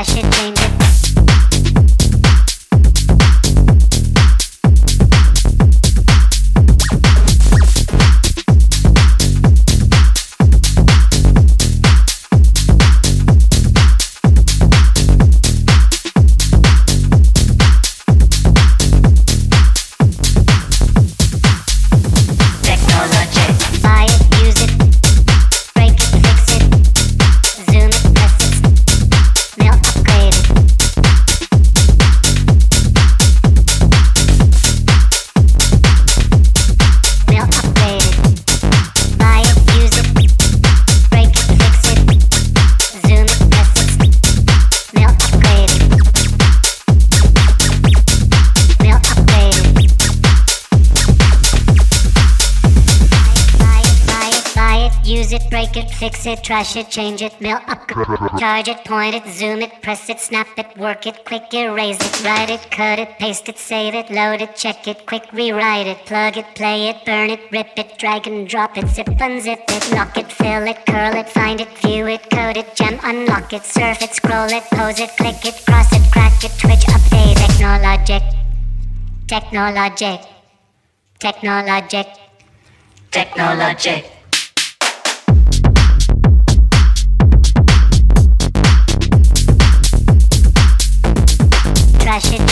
it, change Fix it, trash it, change it, mail up, charge it, point it, zoom it, press it, snap it, work it, quick erase it, write it, cut it, paste it, save it, load it, check it, quick rewrite it, plug it, play it, burn it, rip it, drag and drop it, zip unzip it, lock it, fill it, curl it, find it, view it, code it, gem, unlock it, surf it, scroll it, pose it, click it, cross it, crack it, twitch, update, technologic, technologic, technologic, technologic. It, change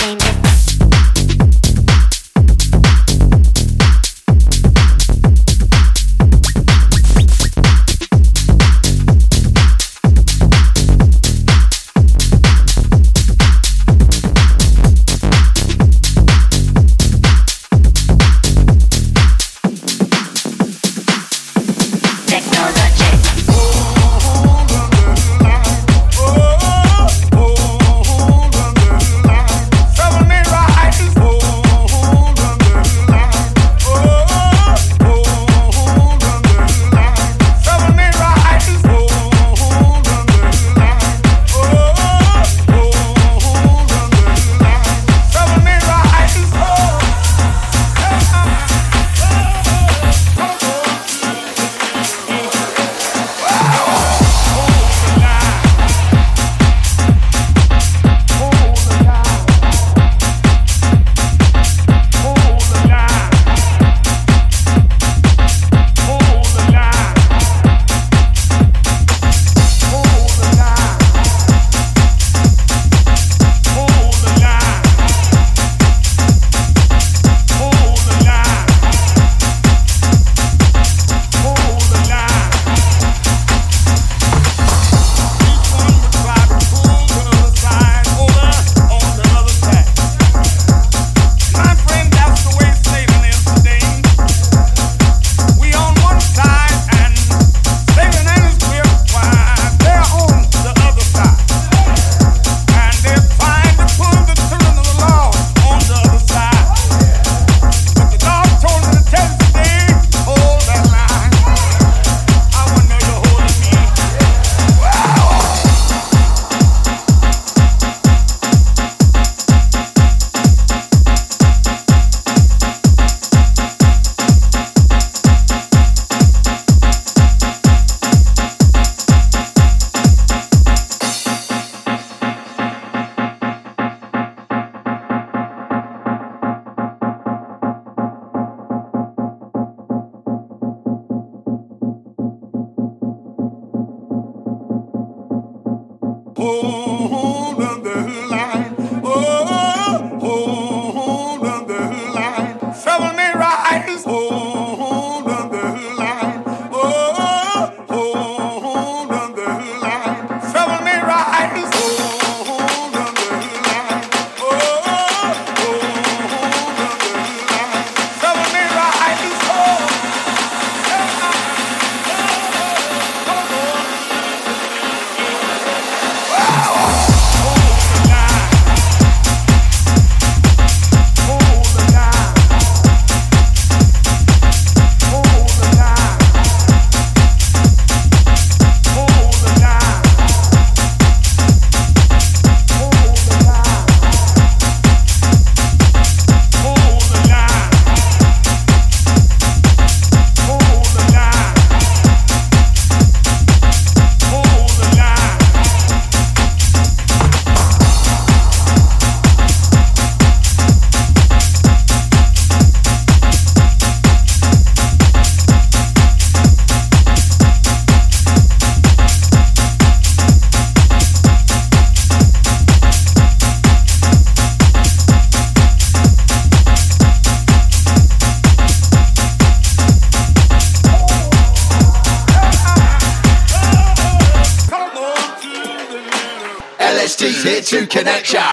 here to connect ya.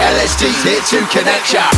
LSD's here to connect ya.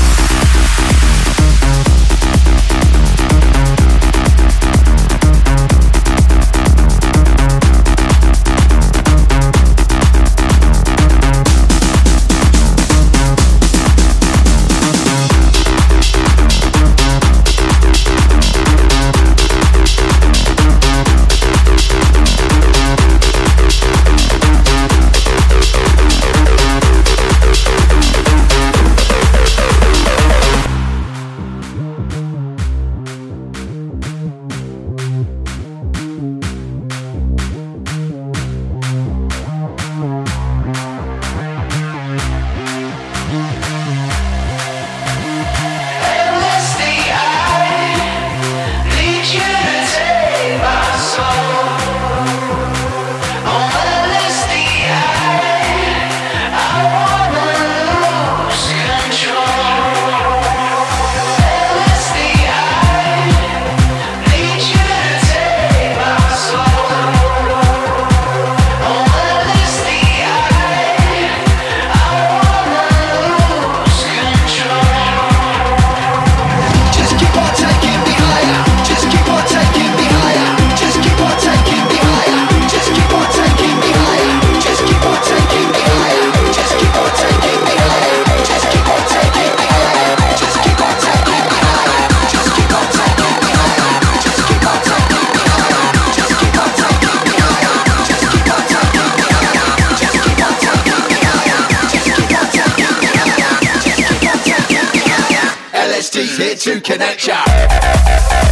here to connect ya.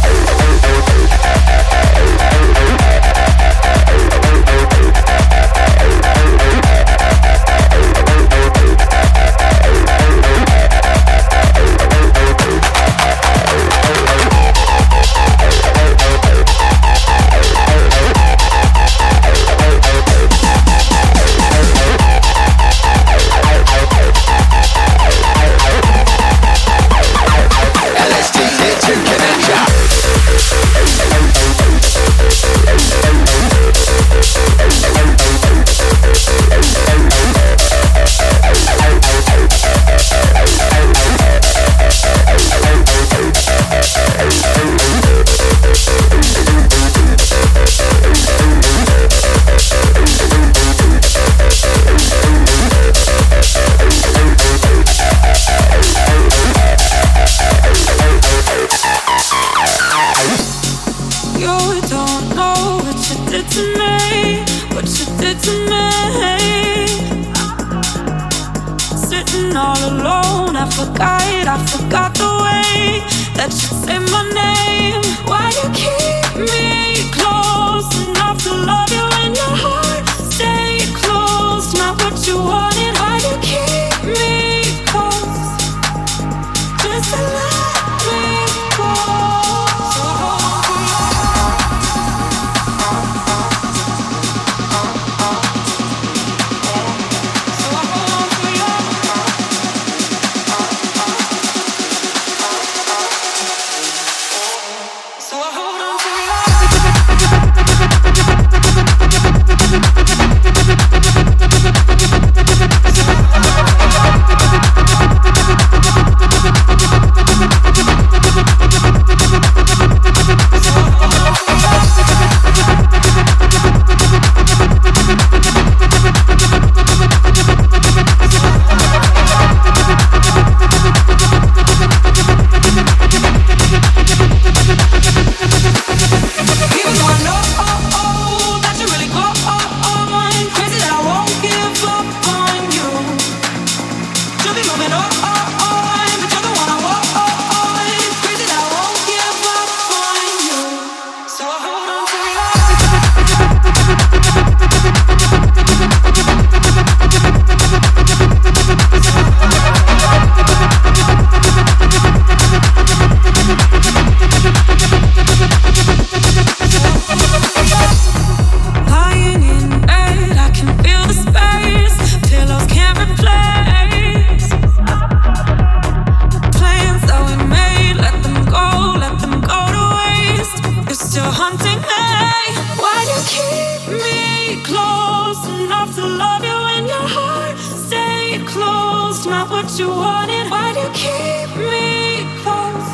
what you wanted. Why do you keep me close?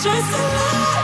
Just a lie.